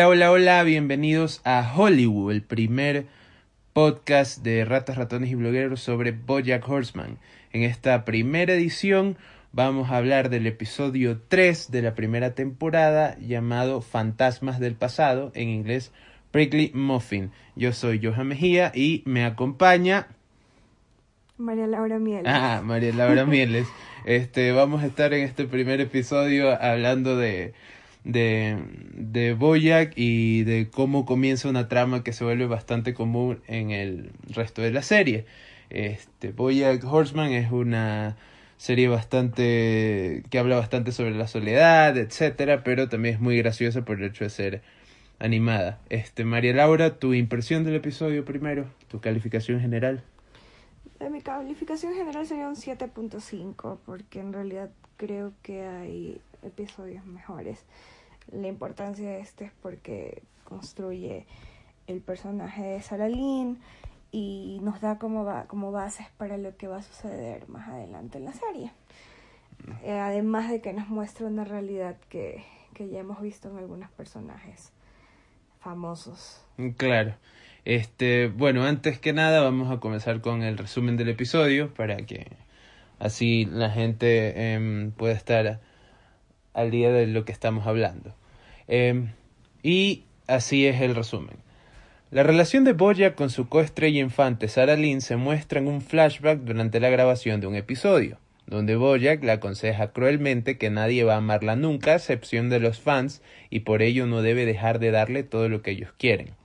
Hola, hola, hola, bienvenidos a Hollywood, el primer podcast de ratas, ratones y blogueros sobre Bojack Horseman. En esta primera edición vamos a hablar del episodio 3 de la primera temporada llamado Fantasmas del Pasado, en inglés Prickly Muffin. Yo soy Johan Mejía y me acompaña... María Laura Mieles. Ah, María Laura Mieles. Este, vamos a estar en este primer episodio hablando de de, de Boyack y de cómo comienza una trama que se vuelve bastante común en el resto de la serie. Este, Boyack Horseman es una serie bastante que habla bastante sobre la soledad, etcétera, pero también es muy graciosa por el hecho de ser animada. Este, María Laura, tu impresión del episodio primero, tu calificación general. De mi calificación general sería un 7.5, porque en realidad creo que hay episodios mejores. La importancia de este es porque construye el personaje de Sarah y nos da como, va, como bases para lo que va a suceder más adelante en la serie. Eh, además de que nos muestra una realidad que, que ya hemos visto en algunos personajes famosos. Claro. Este, bueno, antes que nada vamos a comenzar con el resumen del episodio para que así la gente eh, pueda estar al día de lo que estamos hablando. Eh, y así es el resumen. La relación de Boya con su coestrella infante Sarah Lynn se muestra en un flashback durante la grabación de un episodio, donde Boyack le aconseja cruelmente que nadie va a amarla nunca a excepción de los fans y por ello no debe dejar de darle todo lo que ellos quieren.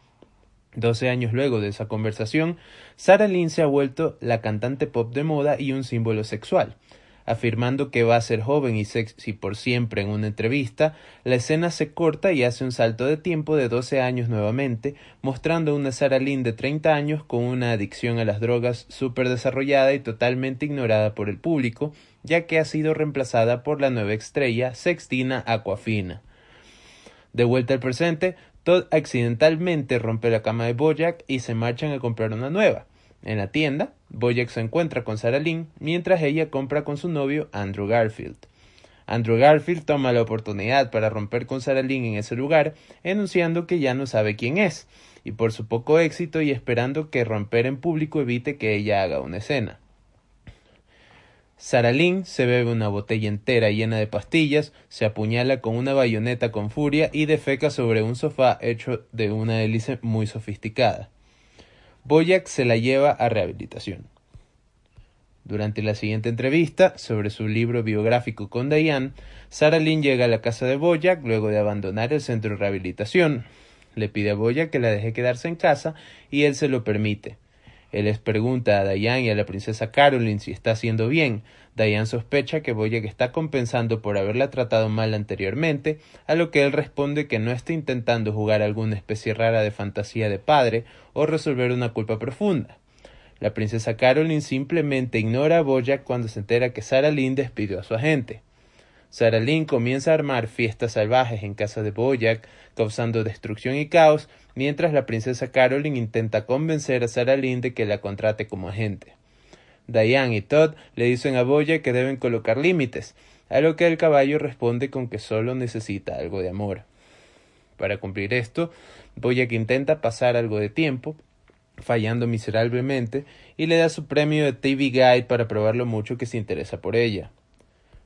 Doce años luego de esa conversación, Sarah Lynn se ha vuelto la cantante pop de moda y un símbolo sexual, afirmando que va a ser joven y sexy por siempre en una entrevista, la escena se corta y hace un salto de tiempo de 12 años nuevamente, mostrando una Sarah Lynn de 30 años con una adicción a las drogas súper desarrollada y totalmente ignorada por el público, ya que ha sido reemplazada por la nueva estrella Sextina Aquafina. De vuelta al presente, Todd accidentalmente rompe la cama de Bojack y se marchan a comprar una nueva. En la tienda, Boyack se encuentra con Sarah Lynn mientras ella compra con su novio Andrew Garfield. Andrew Garfield toma la oportunidad para romper con Sarah Lynn en ese lugar, enunciando que ya no sabe quién es, y por su poco éxito y esperando que romper en público evite que ella haga una escena. Sarah Lynn se bebe una botella entera llena de pastillas, se apuñala con una bayoneta con furia y defeca sobre un sofá hecho de una hélice muy sofisticada. Boyack se la lleva a rehabilitación. Durante la siguiente entrevista sobre su libro biográfico con Diane, Sarah Lynn llega a la casa de Boyack luego de abandonar el centro de rehabilitación. Le pide a Boyack que la deje quedarse en casa y él se lo permite. Él les pregunta a Diane y a la princesa Caroline si está haciendo bien. Diane sospecha que Boyack está compensando por haberla tratado mal anteriormente, a lo que él responde que no está intentando jugar alguna especie rara de fantasía de padre o resolver una culpa profunda. La princesa Caroline simplemente ignora a Boyack cuando se entera que Sarah Lynn despidió a su agente. Sarah Lynn comienza a armar fiestas salvajes en casa de Boyack, causando destrucción y caos, mientras la princesa Caroline intenta convencer a Sarah Lynn de que la contrate como agente. Diane y Todd le dicen a Boyack que deben colocar límites, a lo que el caballo responde con que solo necesita algo de amor. Para cumplir esto, Boyack intenta pasar algo de tiempo, fallando miserablemente, y le da su premio de TV Guide para probar lo mucho que se interesa por ella.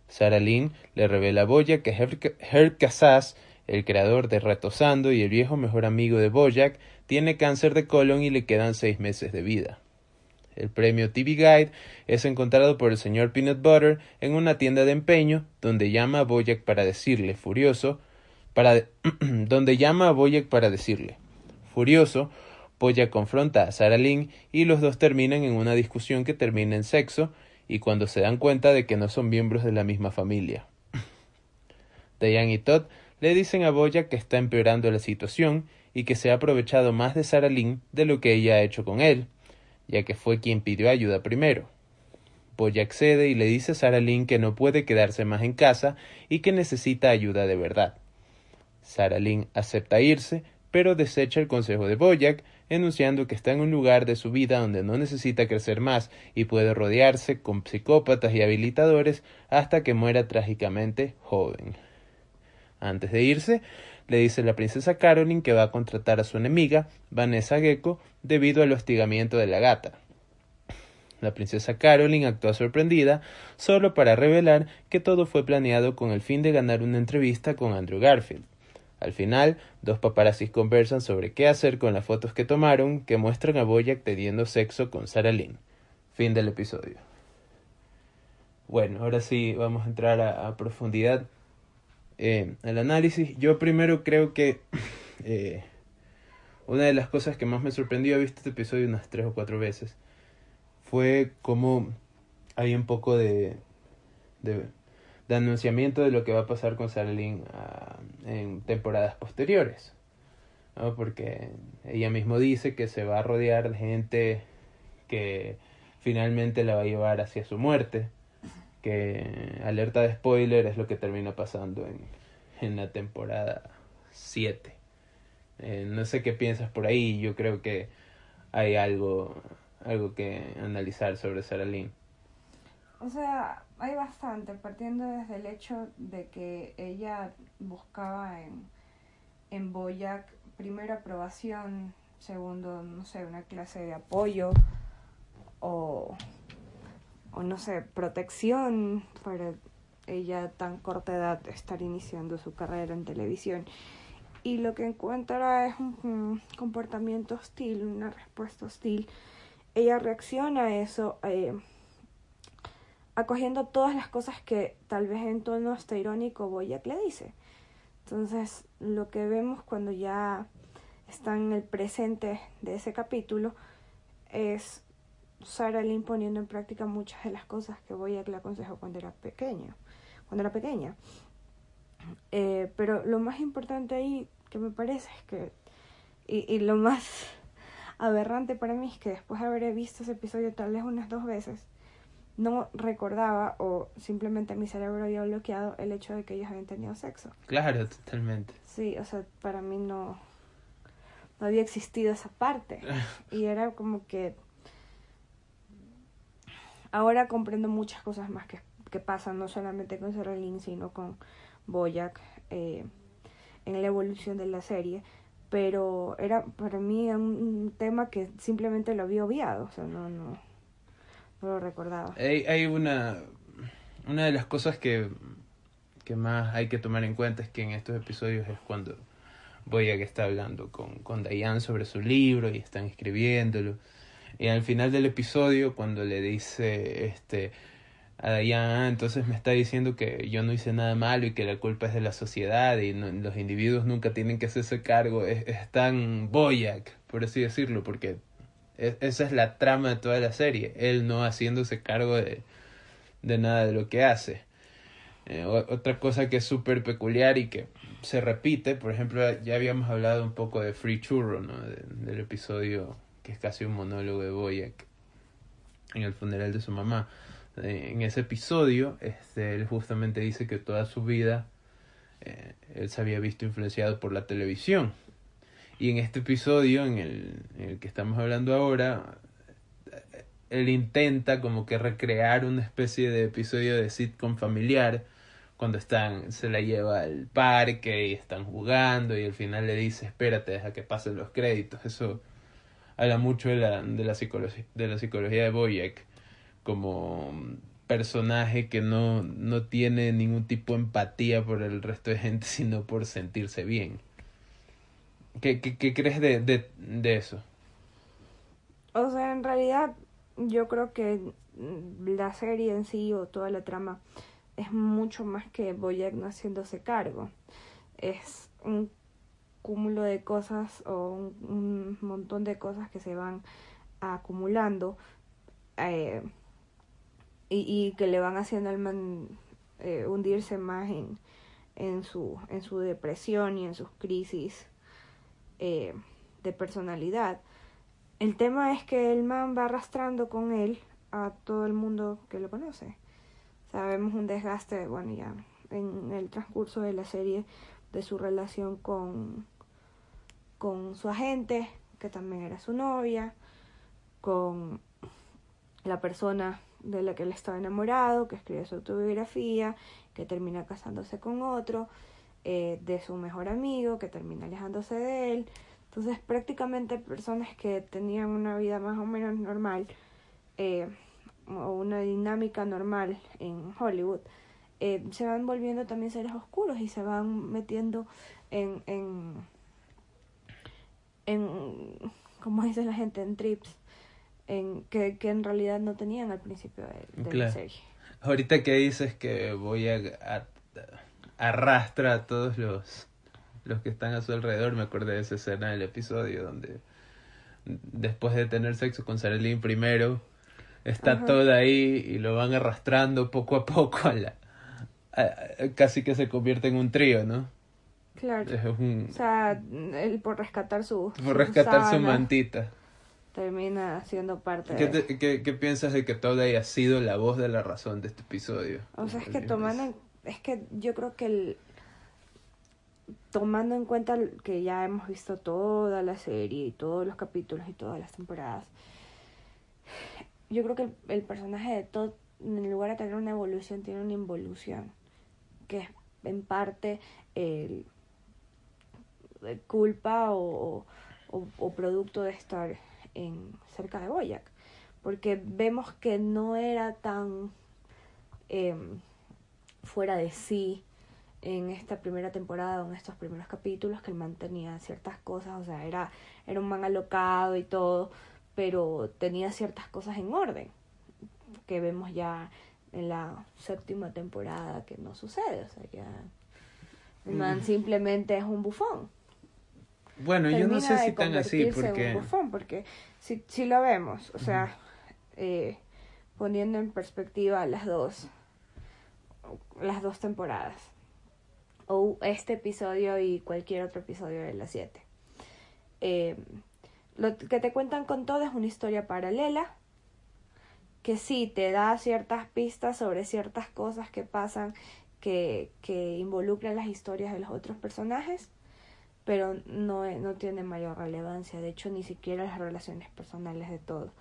Sarah Lynn le revela a Boyack que Herb Casas, el creador de Retosando y el viejo mejor amigo de Boyack, tiene cáncer de colon y le quedan seis meses de vida. El premio TV Guide es encontrado por el señor Peanut Butter en una tienda de empeño, donde llama a Boyack para decirle, furioso, para donde llama a Boyack para decirle. Furioso, Boyack confronta a Sarah Lynn y los dos terminan en una discusión que termina en sexo y cuando se dan cuenta de que no son miembros de la misma familia. Diane y Todd le dicen a Boya que está empeorando la situación y que se ha aprovechado más de Sarah Lynn de lo que ella ha hecho con él, ya que fue quien pidió ayuda primero. Boya accede y le dice a Sarah Lynn que no puede quedarse más en casa y que necesita ayuda de verdad. Sarah Lynn acepta irse, pero desecha el consejo de Boyack, enunciando que está en un lugar de su vida donde no necesita crecer más y puede rodearse con psicópatas y habilitadores hasta que muera trágicamente joven. Antes de irse, le dice la princesa Caroline que va a contratar a su enemiga, Vanessa Gecko, debido al hostigamiento de la gata. La princesa Caroline actúa sorprendida solo para revelar que todo fue planeado con el fin de ganar una entrevista con Andrew Garfield. Al final, dos paparazzis conversan sobre qué hacer con las fotos que tomaron que muestran a Boyack teniendo sexo con Sarah Lynn. Fin del episodio. Bueno, ahora sí vamos a entrar a, profundidad eh, el análisis. Yo primero creo que eh, una de las cosas que más me sorprendió, he visto este episodio unas tres o cuatro veces, fue como hay un poco de, de, anunciamiento de lo que va a pasar con Sarah ah, en temporadas posteriores. Porque ella mismo dice que se va a rodear de gente que finalmente la va a llevar hacia su muerte. Que alerta de spoiler es lo que termina pasando en, en la temporada 7. Eh, no sé qué piensas por ahí, yo creo que hay algo algo que analizar sobre Sarah Lynn. O sea, hay bastante, partiendo desde el hecho de que ella buscaba en, en Boyac, primero aprobación, segundo, no sé, una clase de apoyo o, o no sé, protección para ella tan corta edad estar iniciando su carrera en televisión. Y lo que encuentra es un comportamiento hostil, una respuesta hostil ella reacciona a eso eh, acogiendo todas las cosas que tal vez en tono hasta irónico Boyack le dice. Entonces, lo que vemos cuando ya está en el presente de ese capítulo es Sarah Lynn poniendo en práctica muchas de las cosas que Boyack le aconsejó cuando era pequeña. Cuando era pequeña. Eh, pero lo más importante ahí que me parece es que, y, y lo más aberrante para mí es que después de haber visto ese episodio tal vez unas dos veces, no recordaba o simplemente mi cerebro había bloqueado el hecho de que ellos habían tenido sexo. Claro, totalmente. Sí, o sea, para mí no, no había existido esa parte. y era como que ahora comprendo muchas cosas más que, que pasan, no solamente con Sarah sino con Boyack eh, en la evolución de la serie pero era para mí un tema que simplemente lo había obviado, o sea, no, no, lo recordaba. Hay, hay una, una de las cosas que, que más hay que tomar en cuenta es que en estos episodios es cuando voy a que está hablando con, con Diane sobre su libro y están escribiéndolo. Y al final del episodio, cuando le dice, este, a entonces me está diciendo que yo no hice nada malo y que la culpa es de la sociedad y los individuos nunca tienen que hacerse cargo. Es, tan Boyac, por así decirlo, porque esa es la trama de toda la serie, él no haciéndose cargo de, de nada de lo que hace. Eh, otra cosa que es súper peculiar y que se repite, por ejemplo, ya habíamos hablado un poco de Free Churro, ¿no? del episodio que es casi un monólogo de Boyac en el funeral de su mamá en ese episodio, este, él justamente dice que toda su vida eh, él se había visto influenciado por la televisión. Y en este episodio, en el, en el que estamos hablando ahora, él intenta como que recrear una especie de episodio de sitcom familiar cuando están se la lleva al parque y están jugando y al final le dice espérate deja que pasen los créditos eso habla mucho de la de la psicología de la psicología de Boyack como personaje que no, no tiene ningún tipo de empatía por el resto de gente, sino por sentirse bien. ¿Qué, qué, qué crees de, de, de eso? O sea, en realidad yo creo que la serie en sí o toda la trama es mucho más que Boyack no haciéndose cargo. Es un cúmulo de cosas o un, montón de cosas que se van acumulando. Eh, y, y que le van haciendo al eh, hundirse más en, en, su, en su depresión y en sus crisis eh, de personalidad. El tema es que el man va arrastrando con él a todo el mundo que lo conoce. Sabemos un desgaste, bueno, ya en el transcurso de la serie de su relación con, con su agente, que también era su novia, con la persona de la que él estaba enamorado, que escribe su autobiografía, que termina casándose con otro. Eh, de su mejor amigo que termina alejándose de él. Entonces prácticamente personas que tenían una vida más o menos normal eh, o una dinámica normal en Hollywood eh, se van volviendo también seres oscuros y se van metiendo en, en, en como dice la gente, en trips en, que, que en realidad no tenían al principio de, de la serie. Ahorita que dices que voy a, a, arrastra a todos los los que están a su alrededor, me acordé de esa escena del episodio donde después de tener sexo con Sarelín primero, está toda ahí y lo van arrastrando poco a poco a la... casi que se convierte en un trío, ¿no? Claro. O sea, él por rescatar su... Por rescatar su mantita. Termina siendo parte ¿Qué, de... ¿qué, ¿Qué piensas de que toda haya sido la voz de la razón de este episodio? O sea, es que tomando... Es que yo creo que el, tomando en cuenta que ya hemos visto toda la serie y todos los capítulos y todas las temporadas, yo creo que el, personaje de Todd, en lugar de tener una evolución, tiene una involución, que es en parte el, culpa o, o, producto de estar en cerca de Boyac, porque vemos que no era tan em, fuera de sí en esta primera temporada, en estos primeros capítulos, que él mantenía ciertas cosas, o sea, era, era un man alocado y todo, pero tenía ciertas cosas en orden, que vemos ya en la séptima temporada que no sucede, o sea, ya el man mm. simplemente es un bufón. Bueno, yo no sé si tan así, porque... Un bufón, porque si, si lo vemos, o sea, eh, poniendo en perspectiva las dos, las dos temporadas o este episodio y cualquier otro episodio de las 7. Eh, lo que te cuentan con todo es una historia paralela que sí te da ciertas pistas sobre ciertas cosas que pasan que, que involucran las historias de los otros personajes, pero no, no tiene mayor relevancia. De hecho, ni siquiera las relaciones personales de todo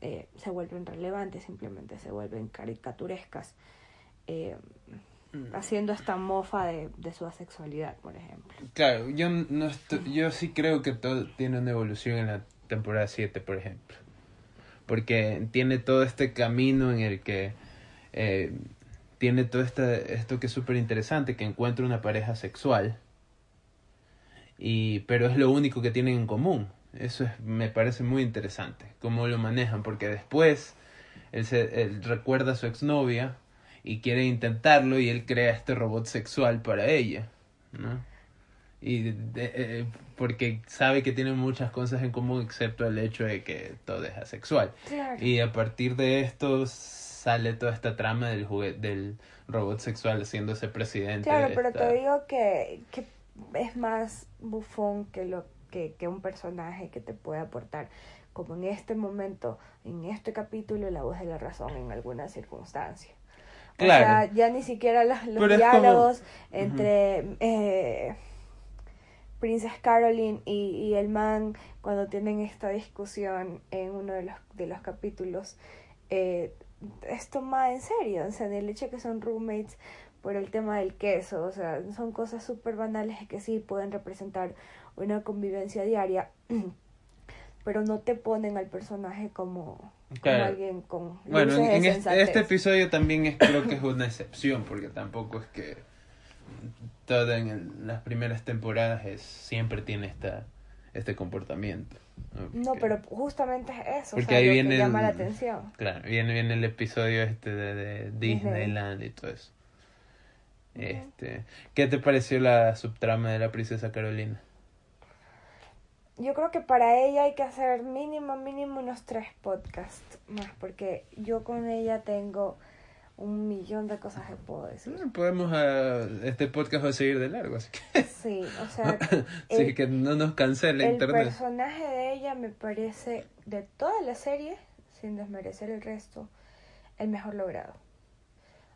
eh, se vuelven relevantes, simplemente se vuelven caricaturescas. Eh, Mm. haciendo esta mofa de, de, su asexualidad, por ejemplo. Claro, yo, no yo sí creo que todo tiene una evolución en la temporada 7, por ejemplo. Porque tiene todo este camino en el que eh, tiene todo este, esto que es súper interesante, que encuentra una pareja sexual, y, pero es lo único que tienen en común. Eso es, me parece muy interesante, cómo lo manejan, porque después él, se, él recuerda a su exnovia y quiere intentarlo y él crea este robot sexual para ella, ¿no? Y eh, porque sabe que tienen muchas cosas en común excepto el hecho de que todo es asexual. Y a partir de esto sale toda esta trama del del robot sexual haciéndose presidente. Claro, pero te digo que, que es más bufón que lo que, que un personaje que te puede aportar como en este momento, en este capítulo, la voz de la razón en alguna circunstancia. O sea, ya ni siquiera los, diálogos entre eh, Princess Caroline y, y, el man cuando tienen esta discusión en uno de los, de los capítulos eh, es tomada en serio. O sea, el hecho que son roommates por el tema del queso. O sea, son cosas súper banales que sí pueden representar una convivencia diaria, pero no te ponen al personaje como alguien con bueno en, este, este, episodio también es, creo que es una excepción porque tampoco es que todo en las primeras temporadas es, siempre tiene esta este comportamiento no, pero justamente es eso porque ahí viene llama la atención. Claro viene viene el episodio este de, Disneyland y todo eso. Este qué te pareció la subtrama de la princesa Carolina yo creo que para ella hay que hacer mínimo, mínimo unos tres podcasts más, porque yo con ella tengo un millón de cosas que puedo decir. podemos, uh, este podcast va a seguir de largo, así que... Sí, o sea... sí, que no nos cancele el internet. El personaje de ella me parece, de toda la serie, sin desmerecer el resto, el mejor logrado.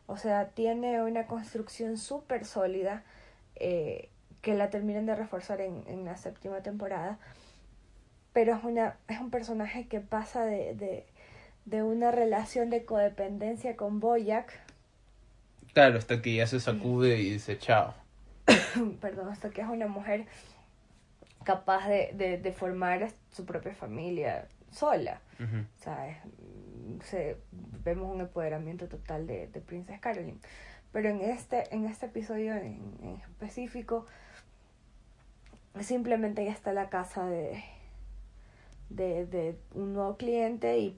O sea, tiene una construcción súper sólida. Eh, que la terminen de reforzar en, en la séptima temporada. Pero es, una, es un personaje que pasa de, de, de una relación de codependencia con Boyac. Claro, hasta que ya se sacude y dice chao. perdón, hasta que es una mujer capaz de, de, de formar su propia familia sola. Ujú. O sea, es- se, vemos un empoderamiento total de, de Princess Caroline. Pero en este, en este episodio en, en específico, simplemente ya está la casa de, de, de un nuevo cliente y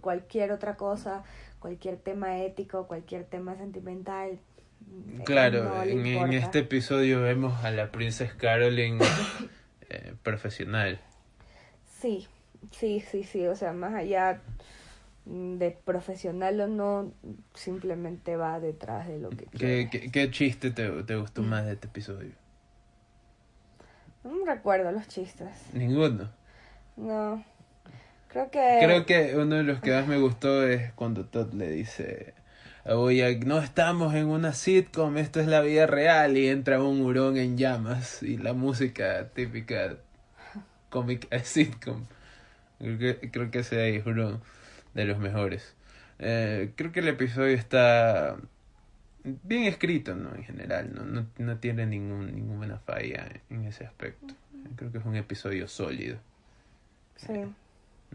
cualquier otra cosa, cualquier tema ético, cualquier tema sentimental. eh, Claro, no en, en este episodio vemos a la Princess Caroline eh, profesional. Sí, sí, sí, sí, o sea, más allá de profesional o no, simplemente va detrás de lo que ¿Qué, qué, qué chiste te, te gustó más de este episodio? No recuerdo los chistes. Ninguno. No. Creo que... Creo que uno de los que más me gustó es cuando Todd le dice a Boyack, no estamos en una sitcom, esto es la vida real y entra un hurón en llamas y la música típica cómica de sitcom. Creo que, creo que ese es uno de los mejores. Eh, creo que el episodio está bien escrito, ¿no? En general, no, no, no tiene ningún, ninguna falla en ese aspecto. Creo que es un episodio sólido. Sí.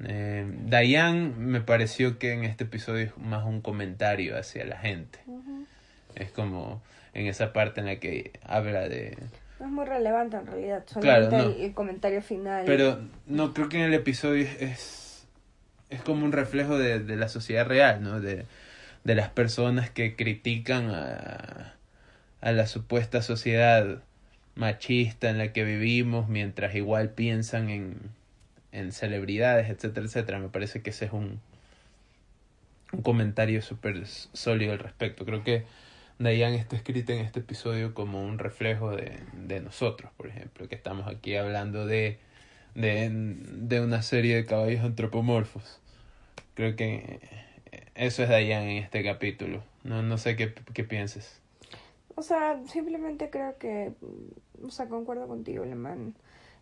Eh, Diane me pareció que en este episodio es más un comentario hacia la gente. Es como en esa parte en la que habla de... No es muy relevante en realidad, Claro, solamente no. el, el comentario final. Pero no, creo que en el episodio es, es, es como un reflejo de, de la sociedad real, ¿no? De, de las personas que critican a, a la supuesta sociedad machista en la que vivimos mientras igual piensan en, en celebridades, etcétera, etcétera. Me parece que ese es un, un comentario súper sólido al respecto. Creo que Diane está escrita en este episodio como un reflejo de, de nosotros, por ejemplo, que estamos aquí hablando de, de, de una serie de caballos antropomorfos. Creo que eso es Diane en este capítulo. No, no sé qué, qué pienses. O sea, simplemente creo que, mm, o sea, concuerdo contigo, man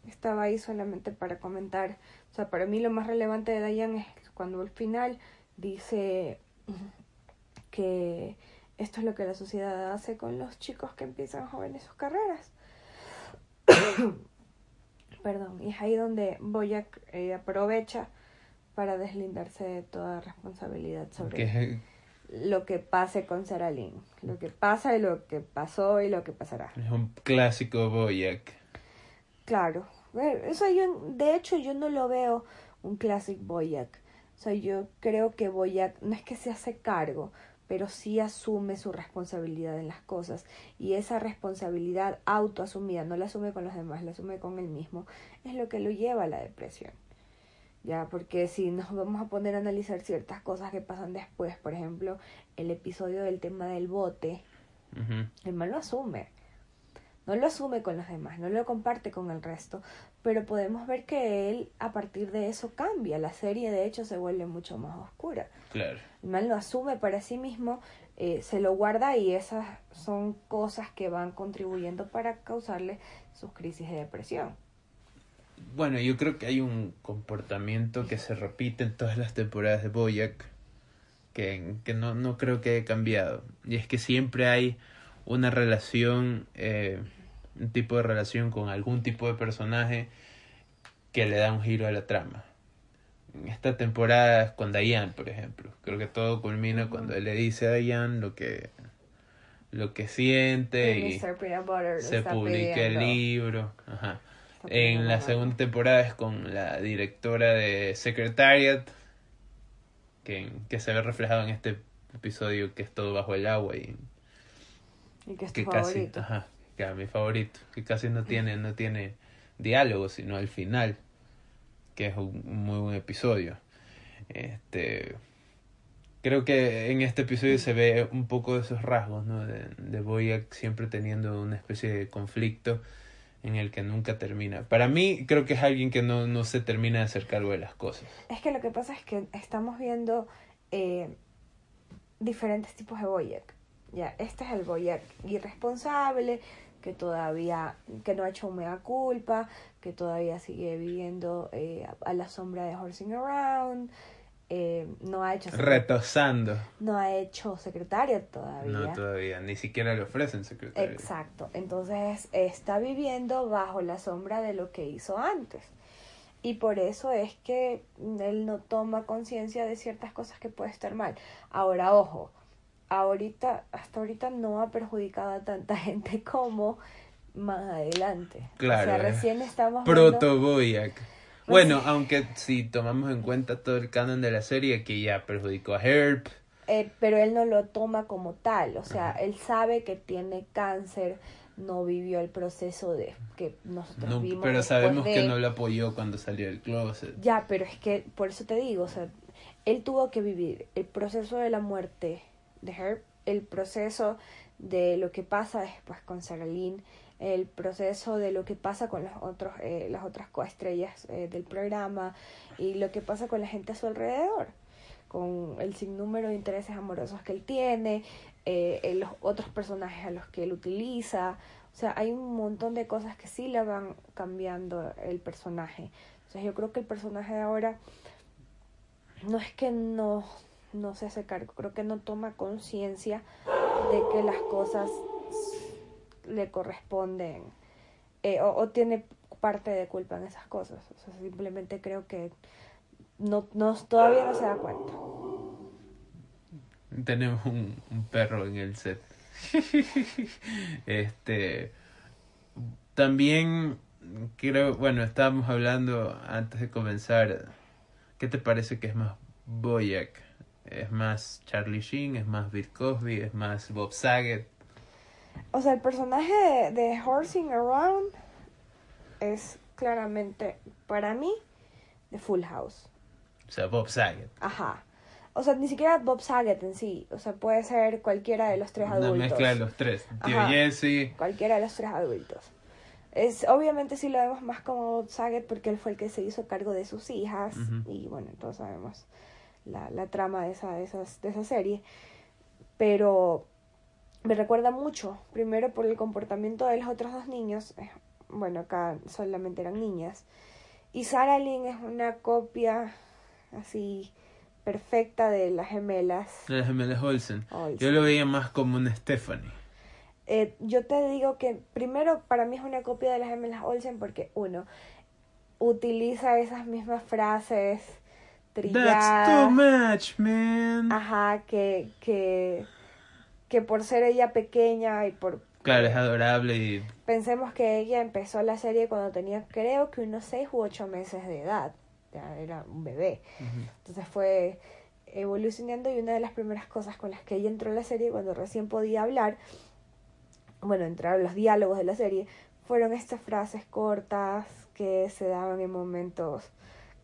estaba ahí solamente para comentar. O sea, para mí lo más relevante de Diane es cuando al final dice que esto es lo que la sociedad hace con los chicos que empiezan jóvenes sus carreras. Perdón, y es ahí donde Boyack eh, aprovecha para deslindarse de toda responsabilidad sobre lo que pase con Sarah Lynn. Lo que pasa y lo que pasó y lo que pasará. es un clásico Boyack. Claro. Ver, Eso yo, de hecho, yo no lo veo un classic Boyack. O sea, yo creo que Boyack no es que se hace cargo, pero sí asume su responsabilidad en las cosas. Y esa responsabilidad autoasumida, no la asume con los demás, la asume con él mismo, es lo que lo lleva a la depresión. Ya, porque si nos vamos a poner a analizar ciertas cosas que pasan después, por ejemplo, el episodio del tema del bote, el mal lo asume. No lo asume con los demás, no lo comparte con el resto, pero podemos ver que él a partir de eso cambia. La serie de hecho se vuelve mucho más oscura. Claro. El mal lo asume para sí mismo, eh, se lo guarda y esas son cosas que van contribuyendo para causarle sus crisis de depresión. Bueno, yo creo que hay un comportamiento que se repite en todas las temporadas de Boyack que, que no, no creo que haya cambiado. Y es que siempre hay una relación, eh, un tipo de relación con algún tipo de personaje que le da un giro a la trama. En esta temporada es con Diane, por ejemplo. Creo que todo culmina cuando él le dice a Diane lo que, lo que siente y se publica el libro. Ajá. En la segunda temporada es con la directora de Secretariat, que, que se ve reflejado en este episodio que es todo bajo el agua y Y que es que casi, ajá, que mi favorito, que casi no tiene, no tiene diálogo, sino al final, que es un un muy buen episodio. Este creo que en este episodio se ve un poco de esos rasgos, ¿no? De, de Boyack siempre teniendo una especie de conflicto en el que nunca termina. Para mí, creo que es alguien que no, no se termina de hacer cargo de las cosas. Es que lo que pasa es que estamos viendo eh, diferentes tipos de Boyack. Ya, este es el Boyack irresponsable, que todavía, que no ha hecho un mea culpa, que todavía sigue viviendo eh, a la sombra de Horsing Around, eh, no ha hecho Retosando. no ha hecho secretaria todavía. No, todavía. Ni siquiera le ofrecen secretario. Exacto. Entonces está viviendo bajo la sombra de lo que hizo antes. Y por eso es que él no toma conciencia de ciertas cosas que puede estar mal. Ahora, ojo, ahorita, hasta ahorita no ha perjudicado a tanta gente como más adelante. Claro, O sea, es recién estamos viendo- Proto Boyac. Bueno, aunque si tomamos en cuenta todo el canon de la serie que ya perjudicó a Herb. Eh, pero él no lo toma como tal, o sea, Ajá. él sabe que tiene cáncer, no vivió el proceso de que nosotros No, vimos. pero sabemos que no lo apoyó cuando salió del closet. Ya, pero es que por eso te digo, o sea, él tuvo que vivir el proceso de la muerte de Herb, el proceso de lo que pasa después con Sarah Lynn, el proceso de lo que pasa con los otros, eh, las otras coestrellas eh, del programa y lo que pasa con la gente a su alrededor, con el sinnúmero de intereses amorosos que él tiene, eh, eh, los otros personajes a los que él utiliza. O sea, hay un montón de cosas que sí le van cambiando el personaje. Entonces yo creo que el personaje de ahora no es que no, no se hace cargo, creo que no toma conciencia de que las cosas le corresponden eh, o, o tiene parte de culpa en esas cosas. O sea, simplemente creo que no, no todavía no se da cuenta. Tenemos un, un perro en el set. este. También creo, bueno, estábamos hablando antes de comenzar. ¿Qué te parece que es más Boyack? ¿Es más Charlie Sheen? ¿Es más Bill Cosby? ¿Es más Bob Saget? O sea, el personaje de, de Horsing Around es claramente, para mí, de Full House. O sea, Bob Saget. Ajá. O sea, ni siquiera Bob Saget en sí. O sea, puede ser cualquiera de los tres Una adultos. mezcla de los tres. Tío Ajá. Jesse. Cualquiera de los tres adultos. Es, obviamente sí lo vemos más como Bob Saget porque él fue el que se hizo cargo de sus hijas. Y bueno, todos sabemos la, la trama de esa, de, esas, de esa serie. Pero me recuerda mucho, primero por el comportamiento de los otros dos niños. eh, Bueno, acá solamente eran niñas. Y Sarah Lynn es una copia así perfecta de las gemelas. De las gemelas Olsen. Olsen. Yo lo veía más como una Stephanie. Eh, yo te digo que primero para mí es una copia de las gemelas Olsen porque uno utiliza esas mismas frases That's too trilladas, much, man. ajá, que, que, que por ser ella pequeña y por Claro, es adorable y pensemos que ella empezó la serie cuando tenía creo que unos seis u ocho meses de edad, ya era un bebé. Entonces fue evolucionando y una de las primeras cosas con las que ella entró a la serie cuando recién podía hablar, bueno, entraron los diálogos de la serie, fueron estas frases cortas que se daban en momentos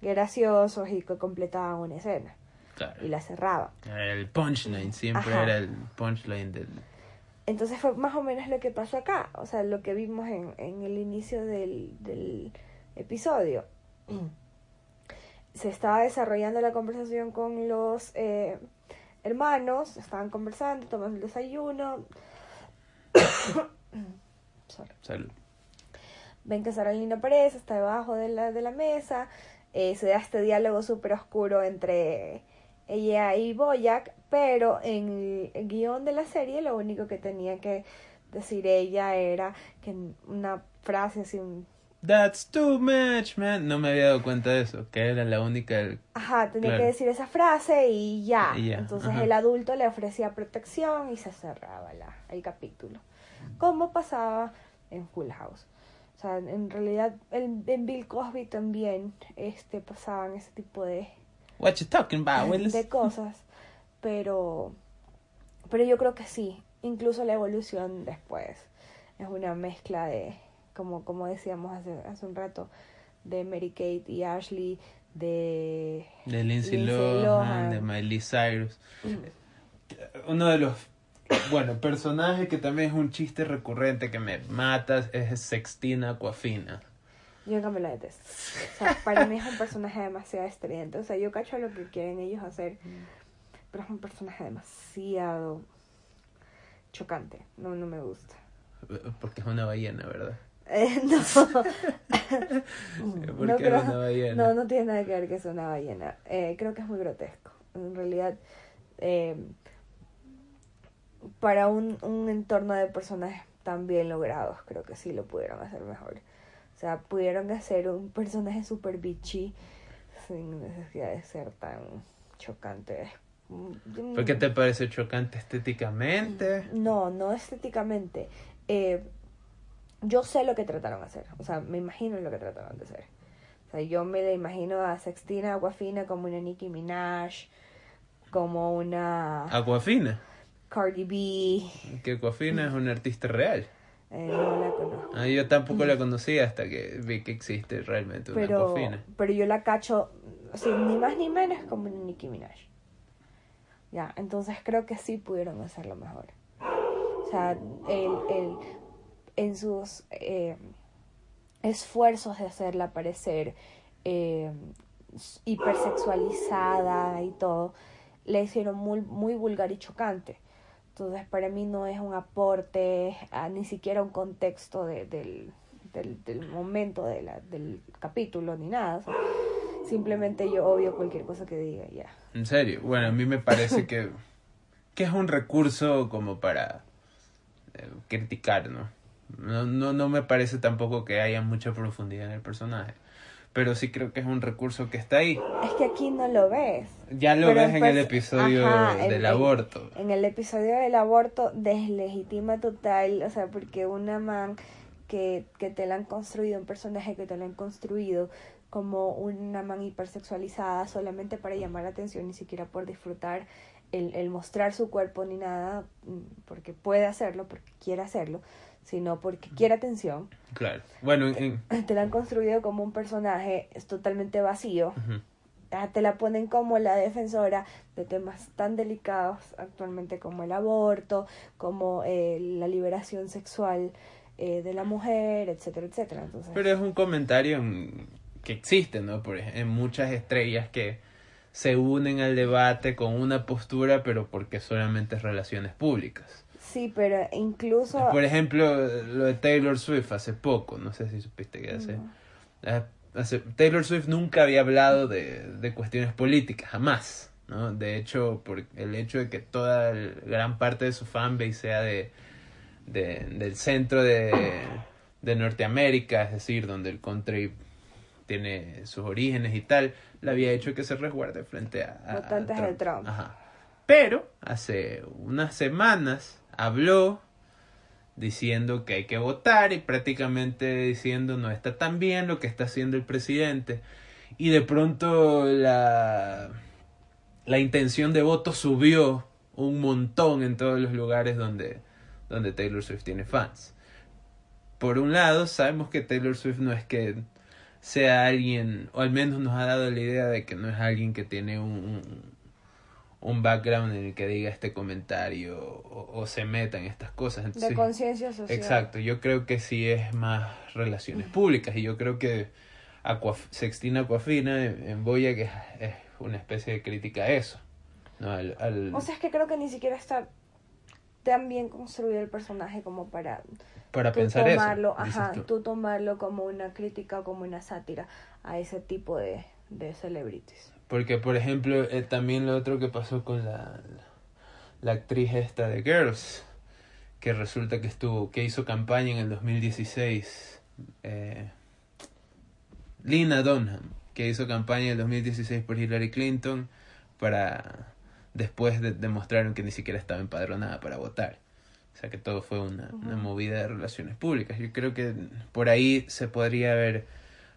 graciosos y que completaban una escena Claro. y la cerraban. El punchline, siempre Ajá. era el punchline del... Entonces fue más o menos lo que pasó acá, o sea, lo que vimos en, en el inicio del, del episodio. Se estaba desarrollando la conversación con los eh, hermanos, estaban conversando, tomando el desayuno. Sorry. Salud. Ven que Sara Lynn aparece, está debajo de la, de la mesa, eh, se da este diálogo súper oscuro entre ella y Boyack, pero en el guion de la serie lo único que tenía que decir ella era que una frase así, un... That's too much, man. No me había dado cuenta de eso, que era la única... del- Ajá, tenía Claro. que decir esa frase y ya. Y ya, Entonces ajá. el adulto le ofrecía protección y se cerraba la, el capítulo. Como pasaba en Full House. O sea, en realidad en, en Bill Cosby también este, pasaban ese tipo de, What you talking about, Willis? de cosas. Pero, pero yo creo que sí. Incluso la evolución después es una mezcla de, como, como decíamos hace, hace un rato, de Mary Kate y Ashley, de De Lindsay, Lindsay Lohan, Lohan. de Miley Cyrus. Uno de los, bueno, personajes que también es un chiste recurrente que me mata es Sextina Aquafina. Yo nunca me la detesto. O sea, para mí es un personaje demasiado estridente. O sea, yo cacho lo que quieren ellos hacer, pero es un personaje demasiado chocante. No, no me gusta. Porque es una ballena, ¿verdad? Eh, no. ¿Por no, creo- una ballena? no, no tiene nada que ver que es una ballena. Eh, creo que es muy grotesco. En realidad, eh, para un, un entorno de personajes tan bien logrados, creo que sí lo pudieron hacer mejor. O sea, pudieron hacer un personaje super bitchy sin necesidad de ser tan chocante. Mm, ¿Por qué te parece chocante estéticamente? No, no estéticamente. Eh, yo sé lo que trataron de hacer. O sea, me imagino lo que trataron de hacer. O sea, yo me la imagino a Sextina Aguafina como una Nicki Minaj, como una Aquafina. Cardi B. Que Aquafina es una artista real. Eh, no la conozco. Ah, yo tampoco la conocía hasta que vi que existe realmente una Pero, Aquafina. pero yo la cacho, así, ni más ni menos como Nicki Minaj. Ya, entonces creo que sí pudieron hacerlo mejor. O sea, el, el, en sus eh, esfuerzos de hacerla parecer eh, hipersexualizada y todo, la hicieron muy, muy vulgar y chocante. Entonces, para mí no es un aporte, a ni siquiera un contexto de- del, del, momento de del capítulo ni nada. Simplemente yo obvio cualquier cosa que diga, ya. En serio, bueno, a mí me parece que, que es un recurso como para eh, criticar, ¿no? ¿no? No no me parece tampoco que haya mucha profundidad en el personaje, pero sí creo que es un recurso que está ahí. Es que aquí no lo ves. Ya lo Pero ves en el episodio ajá, del en- aborto. En el episodio del aborto deslegitima total, o sea, porque una man que, que te la han construido, un personaje que te la han construido como una man hipersexualizada solamente para llamar la atención, ni siquiera por disfrutar el, el mostrar su cuerpo ni nada, mm, porque puede hacerlo, porque quiere hacerlo, sino porque quiere atención. Claro. Bueno, en- en- Te la han construido como un personaje es totalmente vacío. Ah, te la ponen como la defensora de temas tan delicados actualmente como el aborto, como eh, la liberación sexual eh, de la mujer, etcétera, etcétera. Entonces, Pero es un comentario en- que existe, ¿no? Por en muchas estrellas que se unen al debate con una postura, pero porque solamente es relaciones públicas. Sí, pero incluso... Por ejemplo, lo de Taylor Swift hace poco, no sé si supiste que hace, No. eh, hace- Taylor Swift nunca había hablado de, de cuestiones políticas, jamás, ¿no? De hecho, por el hecho de que toda el- gran parte de su fanbase sea de, de- del centro de, de Norteamérica, es decir, donde el country tiene sus orígenes y tal, le había hecho que se resguarde frente a, a- a Votantes de Trump. Ajá. Pero hace unas semanas habló diciendo que hay que votar y prácticamente diciendo no está tan bien lo que está haciendo el presidente y de pronto la la intención de voto subió un montón en todos los lugares donde donde Taylor Swift tiene fans. Por un lado, sabemos que Taylor Swift no es que sea alguien, o al menos nos ha dado la idea de que no es alguien que tiene un, un, un background en el que diga este comentario o, o se meta en estas cosas. de conciencia social. Exacto, yo creo que sí es más relaciones públicas y yo creo que Aquaf Sextina Aquafina en, en Boya que es, es una especie de crítica a eso. ¿no? Al, al- O sea, es que creo que ni siquiera está tan bien construido el personaje como para para tú pensar tomarlo, eso. ajá, tú. tú tomarlo como una crítica o como una sátira a ese tipo de, de celebrities. Porque, por ejemplo, eh, también lo otro que pasó con la, la actriz esta de Girls, que resulta que estuvo, que hizo campaña en el 2016, eh, Lina Dunham, que hizo campaña en el 2016 por Hillary Clinton, para después de, demostraron que ni siquiera estaba empadronada para votar. O sea que todo fue una, una movida de relaciones públicas. Yo creo que por ahí se podría ver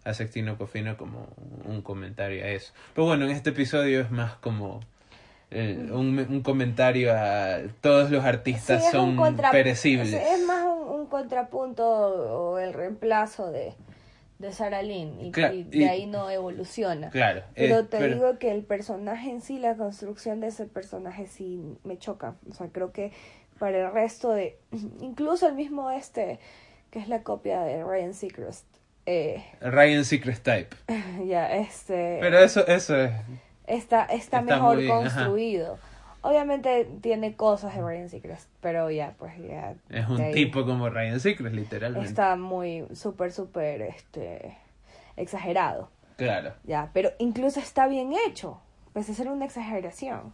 a Sextino Cofina como un comentario a eso. Pero bueno, en este episodio es más como el- un, un comentario a todos los artistas Sí, son contra- perecibles. Es más un, un contrapunto o el reemplazo de, de Sarah Lynn y, Claro, y de y- ahí no evoluciona. Claro, Pero eh, te pero- digo que el personaje en sí, la construcción de ese personaje sí me choca. O sea, creo que para el resto de... Incluso el mismo este, que es la copia de Ryan Seacrest. Eh, Ryan Secret Type. ya, este... Pero eso, eso es. está, está, Está mejor ajá. construido. Obviamente tiene cosas de Ryan Seacrest, pero ya, pues ya. Es un tipo como Ryan Seacrest, literalmente. Está muy, súper, súper, este, exagerado. Claro. Ya, pero incluso está bien hecho, pese a ser una exageración.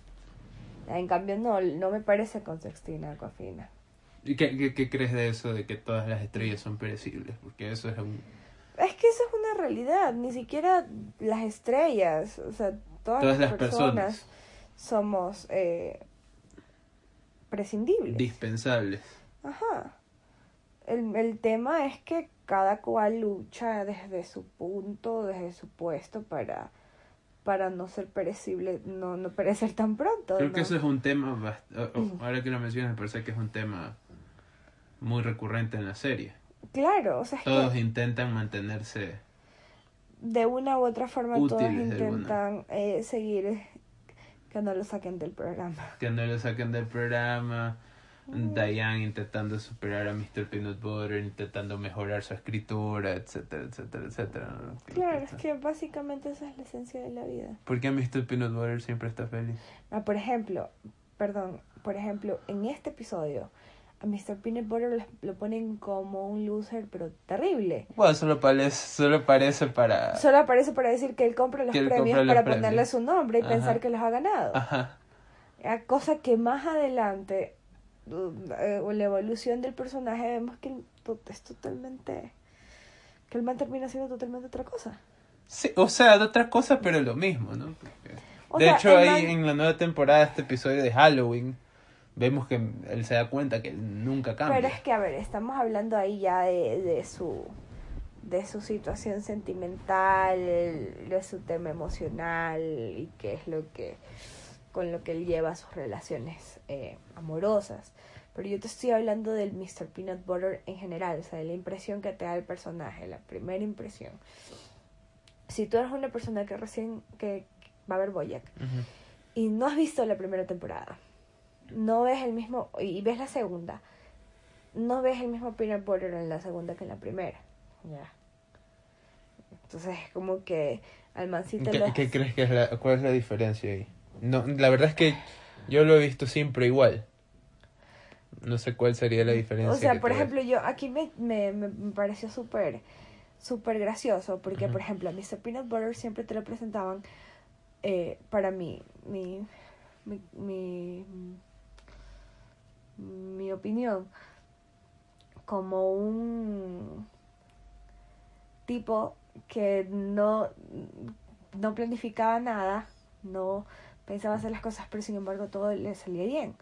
En cambio, no, no me parece con Sextina Aquafina. ¿Y qué, qué, qué crees de eso de que todas las estrellas son perecibles? Porque eso es un... Es que eso es una realidad, ni siquiera las estrellas, o sea, todas, Todas las, las personas, personas. somos eh, prescindibles. dispensables. Ajá. El, el tema es que cada cual lucha desde su punto, desde su puesto para, para no ser perecible, no, no perecer tan pronto. Creo ¿no? que eso es un tema, o- ahora que lo mencionas, me parece que es un tema muy recurrente en la serie. Claro, o sea, es que Todos intentan mantenerse... de una u otra forma todos intentan eh, seguir que no lo saquen del programa. que no lo saquen del programa. Mm. Diane intentando superar a Mr. Peanut Butter, intentando mejorar su escritura, etcétera, etcétera, etcétera. Claro, es que básicamente esa es la esencia de la vida. ¿Por qué Mr. Peanut Butter siempre está feliz? Ah, por ejemplo, perdón, por ejemplo, en este episodio a Mr. Peanut Butter lo, ponen como un loser, pero terrible. Bueno, solo parece, solo parece para... Solo aparece para decir que él compra los premios compra los para premios. ponerle su nombre y Ajá. pensar que los ha ganado. Ajá. A cosa que más adelante, eh, la evolución del personaje, vemos que es totalmente. que el man termina siendo totalmente otra cosa. Sí, o sea, de otras cosas, pero lo mismo, ¿no? Porque- O de sea, hecho, ahí man- en la nueva temporada, este episodio de Halloween, vemos que él se da cuenta que nunca cambia. Pero es que, a ver, estamos hablando ahí ya de, de su de su situación sentimental, de su tema emocional y qué es lo que con lo que él lleva sus relaciones eh, amorosas. Pero yo te estoy hablando del Mr. Peanut Butter en general, o sea, de la impresión que te da el personaje, la primera impresión. Si tú eres una persona que recién que va a ver Boyack Ujú. y no has visto la primera temporada, no ves el mismo, y ves la segunda, no ves el mismo peanut butter en la segunda que en la primera. Ya. Entonces es como que al mancito ¿Qué, lo- qué crees que es la, cuál es la diferencia ahí? No, la verdad es que yo lo he visto siempre igual. No sé cuál sería la diferencia. O sea, por tú ves. ejemplo, yo aquí me, me, me pareció súper súper gracioso porque, Ujú. por ejemplo, a Mr. Peanut Butter siempre te lo presentaban eh, para mí, mi, mi, mi, mi opinión, como un tipo que no, no planificaba nada, no pensaba hacer las cosas, pero sin embargo todo le salía bien.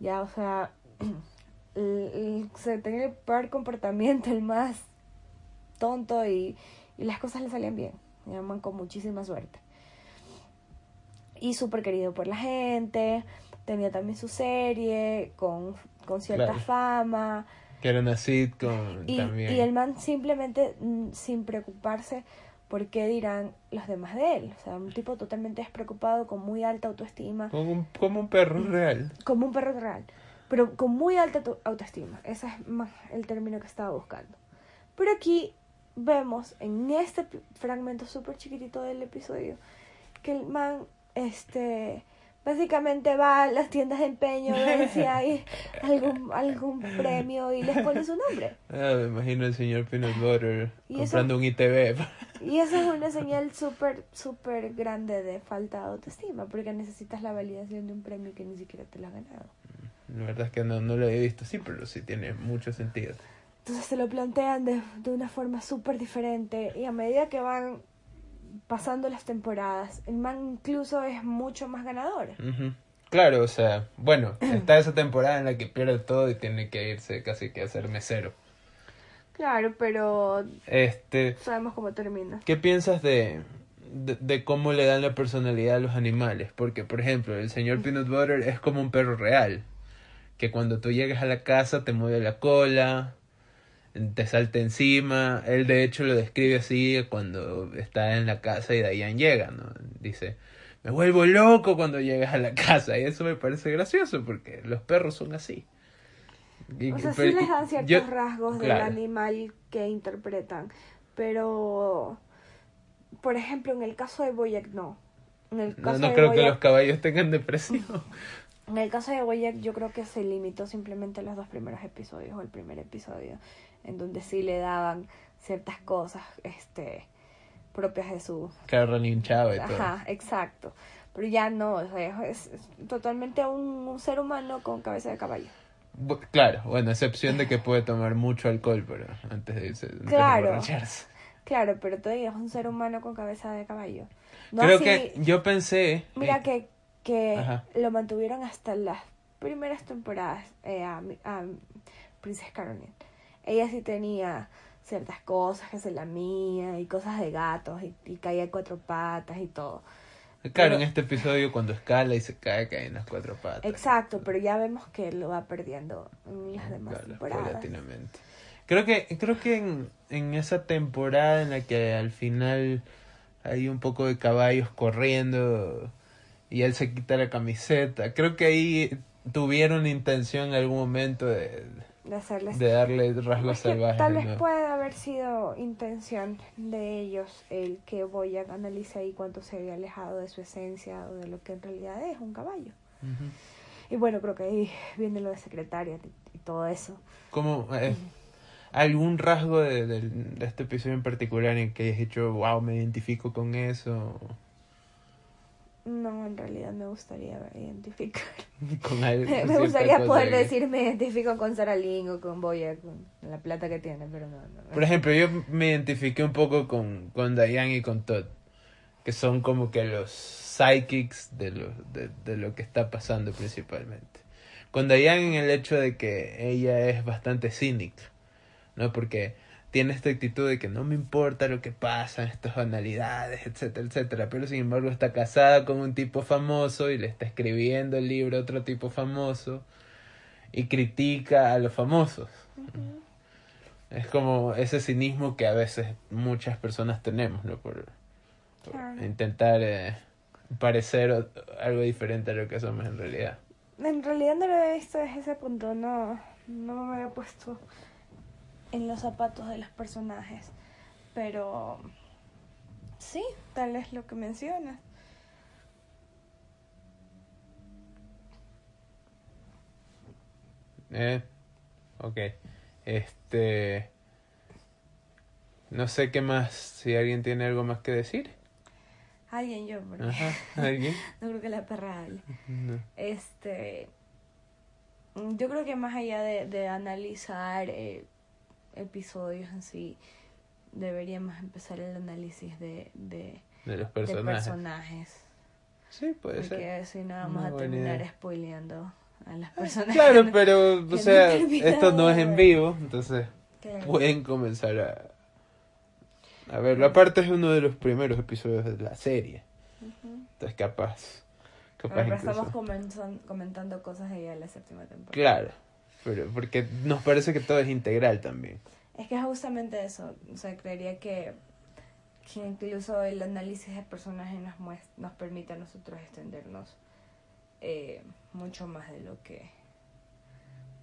Ya, o sea, se tenía el peor comportamiento, el más tonto y, y las cosas le salían bien. Me llaman con muchísima suerte. Y súper querido por la gente, tenía también su serie con, con cierta Claro. fama. Que era una sitcom Y, también. y el man simplemente mm, sin preocuparse por qué dirán los demás de él. O sea, un tipo totalmente despreocupado, con muy alta autoestima Como un, como un perro real. como un perro real, pero con muy alta autoestima. Ese es más el término que estaba buscando. Pero aquí vemos en este fragmento súper chiquitito del episodio que el man, este, básicamente va a las tiendas de empeño a ver si hay algún, algún premio y les pone su nombre. Ah, me imagino el señor Peanut Butter Y comprando un ITV. Y eso es una señal súper, súper grande de falta de autoestima, porque necesitas la validación de un premio que ni siquiera te lo has ganado. La verdad es que no, no lo he visto, sí, pero sí tiene mucho sentido. Entonces se lo plantean de, de una forma súper diferente y a medida que van pasando las temporadas, el man incluso es mucho más ganador. Claro, o sea, bueno, está esa temporada en la que pierde todo y tiene que irse casi que a ser mesero. Claro, pero Este, sabemos cómo termina. ¿qué piensas de, de, de cómo le dan la personalidad a los animales? Porque, por ejemplo, el señor Peanut Butter es como un perro real, que cuando tú llegas a la casa te mueve la cola, te salta encima. Él de hecho lo describe así cuando está en la casa y Diane llega, ¿no? Dice, me vuelvo loco cuando llegas a la casa. Y eso me parece gracioso porque los perros son así. Y- O sea, sí les dan ciertos yo- rasgos claro. del animal que interpretan, pero, por ejemplo, en el caso de Boyack no. En el No, caso no de creo que los caballos tengan depresión. En el caso de Boyack yo creo que se limitó simplemente a los dos primeros episodios o el primer episodio en donde sí le daban ciertas cosas este propias de su y todo. ajá exacto pero ya no o sea, es, es totalmente un, un ser humano con cabeza de caballo Bu- Claro, bueno, a excepción de que puede tomar mucho alcohol, pero antes de irse, antes Claro. claro pero todavía es un ser humano con cabeza de caballo no Creo así- que yo pensé. mira eh, que que Ajá. lo mantuvieron hasta las primeras temporadas eh, a, a Princess Caroline. Ella sí tenía ciertas cosas que se lamía y cosas de gatos y, y caía de cuatro patas y todo. Claro, pero- en este episodio cuando escala y se cae, cae en las cuatro patas. Exacto, pero ya vemos que lo va perdiendo en las demás Claro, temporadas. Creo que, creo que en, en esa temporada en la que al final hay un poco de caballos corriendo y él se quita la camiseta, creo que ahí tuvieron intención en algún momento de, De hacerles de darle rasgos salvajes. Tal vez ¿no? puede haber sido intención de ellos el que Boyack analice ahí cuánto se había alejado de su esencia o de lo que en realidad es un caballo. Ujú. Y bueno, creo que ahí viene lo de secretaria y, todo eso. ¿Cómo, eh, ¿Algún rasgo de, del- de este episodio en particular en que hayas dicho, wow, me identifico con eso? No, en realidad me gustaría identificar. Con me gustaría poder que- decir me identifico con Sara o con Boyack, con la plata que tiene, pero no. no. Por ejemplo, yo me identifiqué un poco con, con Diane y con Todd, que son como que los psychics de lo, de, de lo que está pasando principalmente. Con Diane en el hecho de que ella es bastante cínica, ¿no? Porque tiene esta actitud de que no me importa lo que pasa en estas banalidades, etcétera, etcétera, pero sin embargo está casada con un tipo famoso y le está escribiendo el libro a otro tipo famoso y critica a los famosos. Es como ese cinismo que a veces muchas personas tenemos, ¿no? Por, por Claro. intentar eh, parecer algo diferente a lo que somos en realidad. En realidad no lo había visto desde ese punto, no, no me había puesto en los zapatos de los personajes. Pero sí, tal es lo que mencionas. ¿Eh? Ok. Este... No sé qué más, si alguien tiene algo más que decir. Alguien yo, porque Ajá, ¿alguien? no creo que la perra hable. No. Este, yo creo que más allá de, de analizar eh, episodios en sí, deberíamos empezar el análisis de, de, De los de personajes. Sí, puede ser. Porque si no vamos a terminar idea. spoileando a las personas. Claro, que pero, que o sea, esto no es en vivo, entonces Claro. pueden comenzar a, a verlo. Aparte es uno de los primeros episodios de la serie, entonces capaz, capaz Bueno, pero incluso- estamos comenzan- comentando cosas de la séptima temporada. Claro, pero porque nos parece que todo es integral también. Es que es justamente eso. O sea, creería que, que incluso el análisis de personajes nos, nos permite a nosotros extendernos eh, mucho más de lo que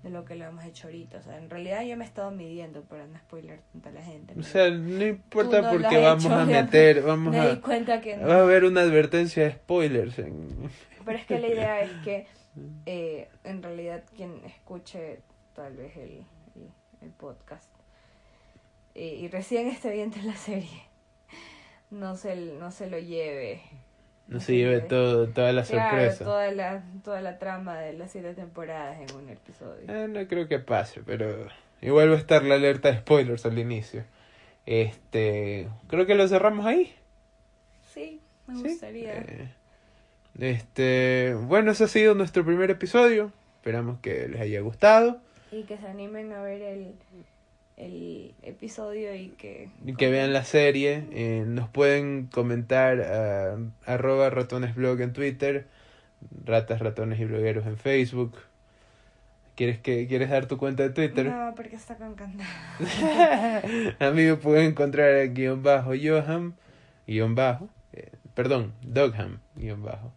de lo que lo hemos hecho ahorita. O sea, en realidad yo me he estado midiendo para no spoiler tanto a la gente. O sea, no importa no porque vamos hecho, a meter, vamos me a... di cuenta que no. Va a haber una advertencia de spoilers. En... Pero es que la idea es que eh, en realidad quien escuche tal vez el, el, el podcast eh, y recién esté viendo la serie, no se, no se lo lleve. No se lleve todo, toda la Claro, sorpresa. toda la, toda la trama de las siete temporadas en un episodio. Eh, no creo que pase, pero igual va a estar la alerta de spoilers al inicio. Este, creo que lo cerramos ahí. Sí, me ¿sí? gustaría. Eh, este, bueno, ese ha sido nuestro primer episodio. Esperamos que les haya gustado Y que se animen a ver el, el episodio y que... y que vean la serie. Eh, nos pueden comentar a arroba ratonesblog en Twitter, ratas, ratones y blogueros en Facebook. ¿Quieres que quieres dar tu cuenta de Twitter? No, porque está con. A mí me pueden encontrar guion bajo Johan, guion bajo, eh, perdón, Dogham, guion bajo.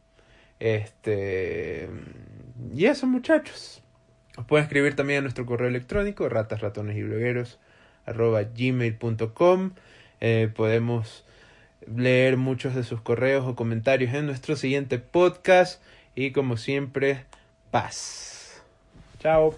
Este, y eso muchachos. Os pueden escribir también a nuestro correo electrónico, ratas, ratones y blogueros, arroba gmail.com. Eh, podemos leer muchos de sus correos o comentarios en nuestro siguiente podcast y como siempre, paz. Chao.